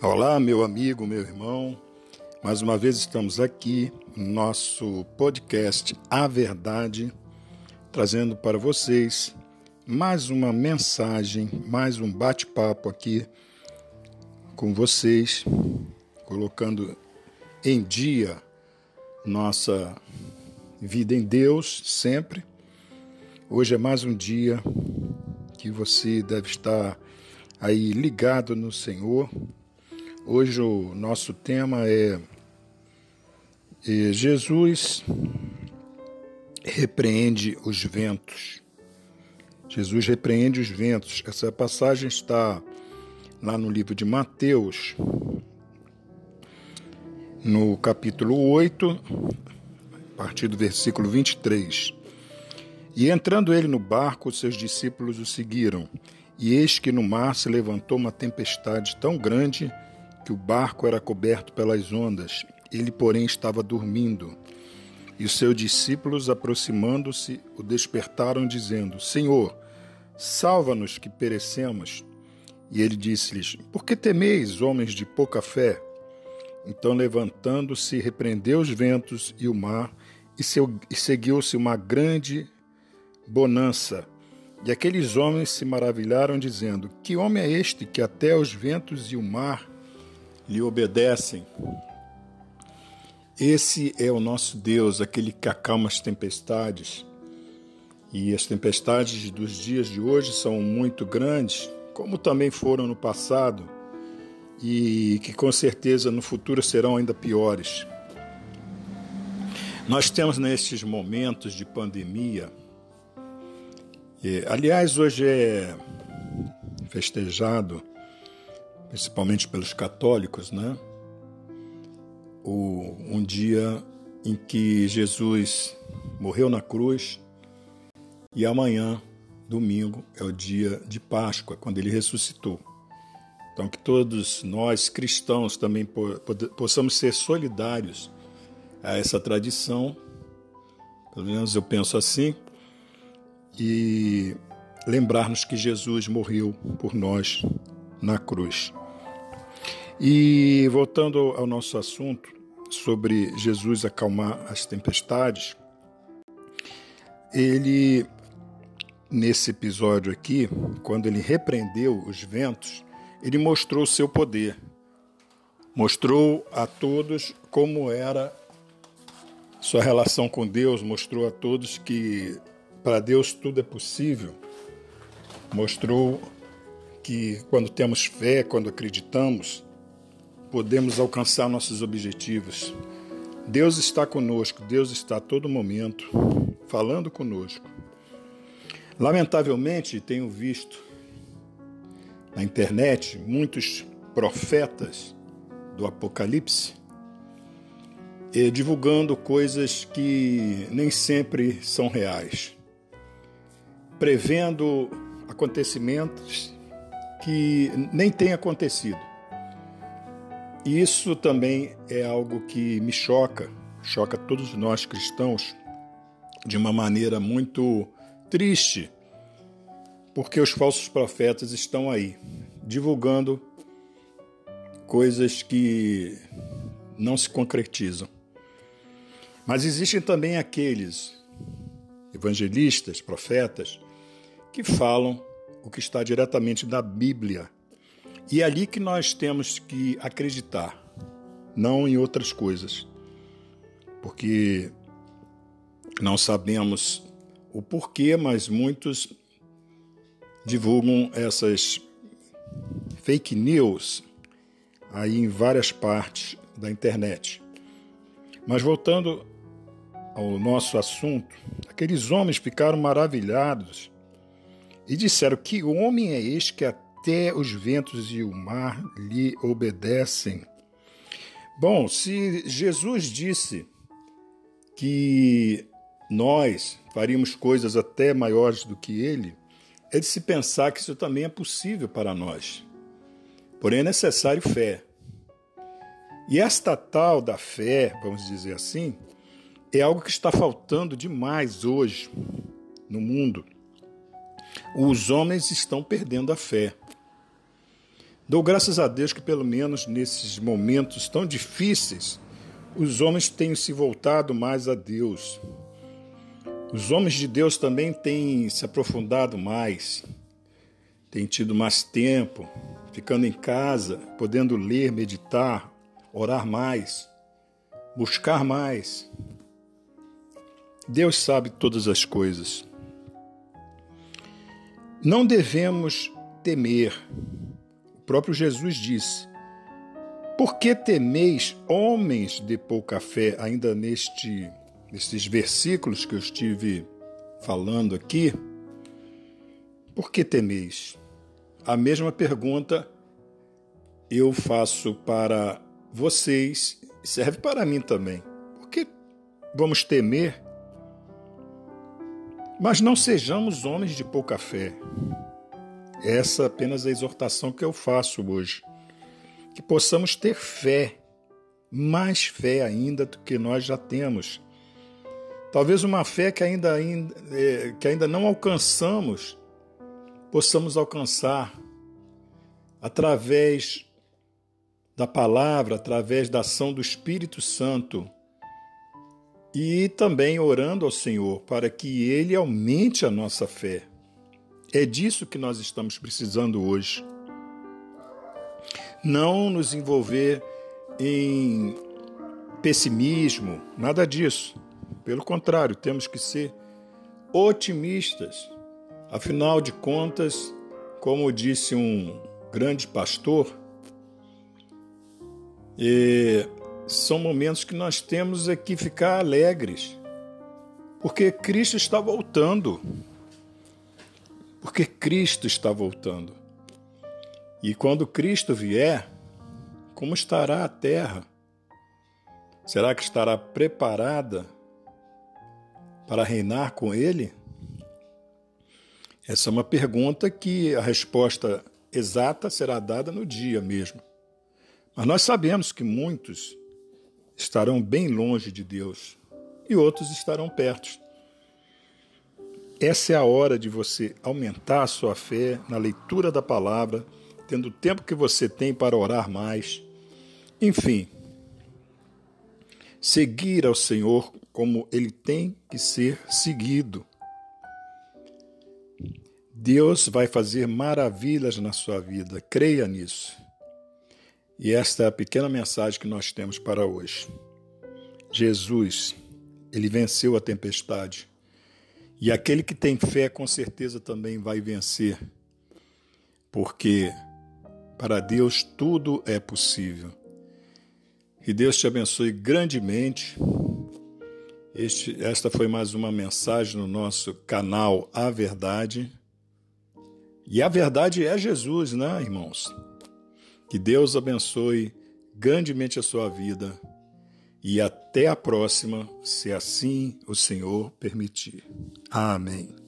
Olá, meu amigo, meu irmão. Mais uma vez estamos aqui no nosso podcast A Verdade, trazendo para vocês mais uma mensagem, mais um bate-papo aqui com vocês, colocando em dia nossa vida em Deus sempre. Hoje é mais um dia que você deve estar aí ligado no Senhor Hoje o nosso tema é, é Jesus repreende os ventos. Jesus repreende os ventos. Essa passagem está lá no livro de Mateus, no capítulo 8, a partir do versículo 23. E entrando ele no barco, seus discípulos o seguiram. E eis que no mar se levantou uma tempestade tão grande que o barco era coberto pelas ondas, ele, porém, estava dormindo. E os seus discípulos, aproximando-se, o despertaram, dizendo: Senhor, salva-nos que perecemos. E ele disse-lhes: Por que temeis, homens de pouca fé? Então, levantando-se, repreendeu os ventos e o mar, e, seguiu-se uma grande bonança. E aqueles homens se maravilharam, dizendo: Que homem é este que até os ventos e o mar lhe obedecem. Esse é o nosso Deus, aquele que acalma as tempestades. E as tempestades dos dias de hoje são muito grandes, como também foram no passado, e que com certeza no futuro serão ainda piores. Nós temos nestes momentos de pandemia, e, aliás, hoje é festejado principalmente pelos católicos, né? O, um dia em que Jesus morreu na cruz e amanhã, domingo, é o dia de Páscoa, quando ele ressuscitou. Então, que todos nós cristãos também possamos ser solidários a essa tradição, pelo menos eu penso assim, e lembrar-nos que Jesus morreu por nós na cruz. E voltando ao nosso assunto sobre Jesus acalmar as tempestades, ele, nesse episódio aqui, quando ele repreendeu os ventos, ele mostrou o seu poder, mostrou a todos como era sua relação com Deus, mostrou a todos que para Deus tudo é possível, mostrou que quando temos fé, quando acreditamos, podemos alcançar nossos objetivos. Deus está conosco, Deus está a todo momento falando conosco. Lamentavelmente, tenho visto na internet muitos profetas do Apocalipse eh, divulgando coisas que nem sempre são reais, prevendo acontecimentos que nem tem acontecido. E isso também é algo que me choca, choca todos nós cristãos de uma maneira muito triste, porque os falsos profetas estão aí divulgando coisas que não se concretizam. Mas existem também aqueles evangelistas, profetas, que falam o que está diretamente da Bíblia. E é ali que nós temos que acreditar, não em outras coisas. Porque não sabemos o porquê, mas muitos divulgam essas fake news aí em várias partes da internet. Mas voltando ao nosso assunto, aqueles homens ficaram maravilhados e disseram: Que homem é este que até os ventos e o mar lhe obedecem? Bom, se Jesus disse que nós faríamos coisas até maiores do que ele, é de se pensar que isso também é possível para nós. Porém, é necessário fé. E esta tal da fé, vamos dizer assim, é algo que está faltando demais hoje no mundo. Os homens estão perdendo a fé. Dou graças a Deus que, pelo menos nesses momentos tão difíceis, os homens têm se voltado mais a Deus. Os homens de Deus também têm se aprofundado mais, têm tido mais tempo, ficando em casa, podendo ler, meditar, orar mais, buscar mais. Deus sabe todas as coisas. Não devemos temer. O próprio Jesus disse: Por que temeis, homens de pouca fé, ainda neste nesses versículos que eu estive falando aqui, por que temeis? A mesma pergunta eu faço para vocês, serve para mim também. Por que vamos temer? Mas não sejamos homens de pouca fé. Essa é apenas a exortação que eu faço hoje. Que possamos ter fé, mais fé ainda do que nós já temos Talvez uma fé que ainda, é, que ainda não alcançamos, possamos alcançar através da palavra, através da ação do Espírito Santo e também orando ao Senhor para que Ele aumente a nossa fé. É disso que nós estamos precisando hoje. Não nos envolver em pessimismo, nada disso pelo contrário, temos que ser otimistas. Afinal de contas, como disse um grande pastor, são momentos que nós temos aqui ficar alegres, porque Cristo está voltando. Porque Cristo está voltando. E quando Cristo vier, como estará a terra? Será que estará preparada para reinar com ele? Essa é uma pergunta que a resposta exata será dada no dia mesmo. Mas nós sabemos que muitos estarão bem longe de Deus e outros estarão perto. Essa é a hora de você aumentar a sua fé na leitura da palavra, tendo o tempo que você tem para orar mais. Enfim, seguir ao Senhor como ele tem que ser seguido. Deus vai fazer maravilhas na sua vida, creia nisso. E esta é a pequena mensagem que nós temos para hoje. Jesus, ele venceu a tempestade. E aquele que tem fé, com certeza também vai vencer. Porque para Deus tudo é possível. Que Deus te abençoe grandemente. Este, esta foi mais uma mensagem no nosso canal A Verdade. E a verdade é Jesus, né, irmãos? Que Deus abençoe grandemente a sua vida e até a próxima, se assim o Senhor permitir. Amém.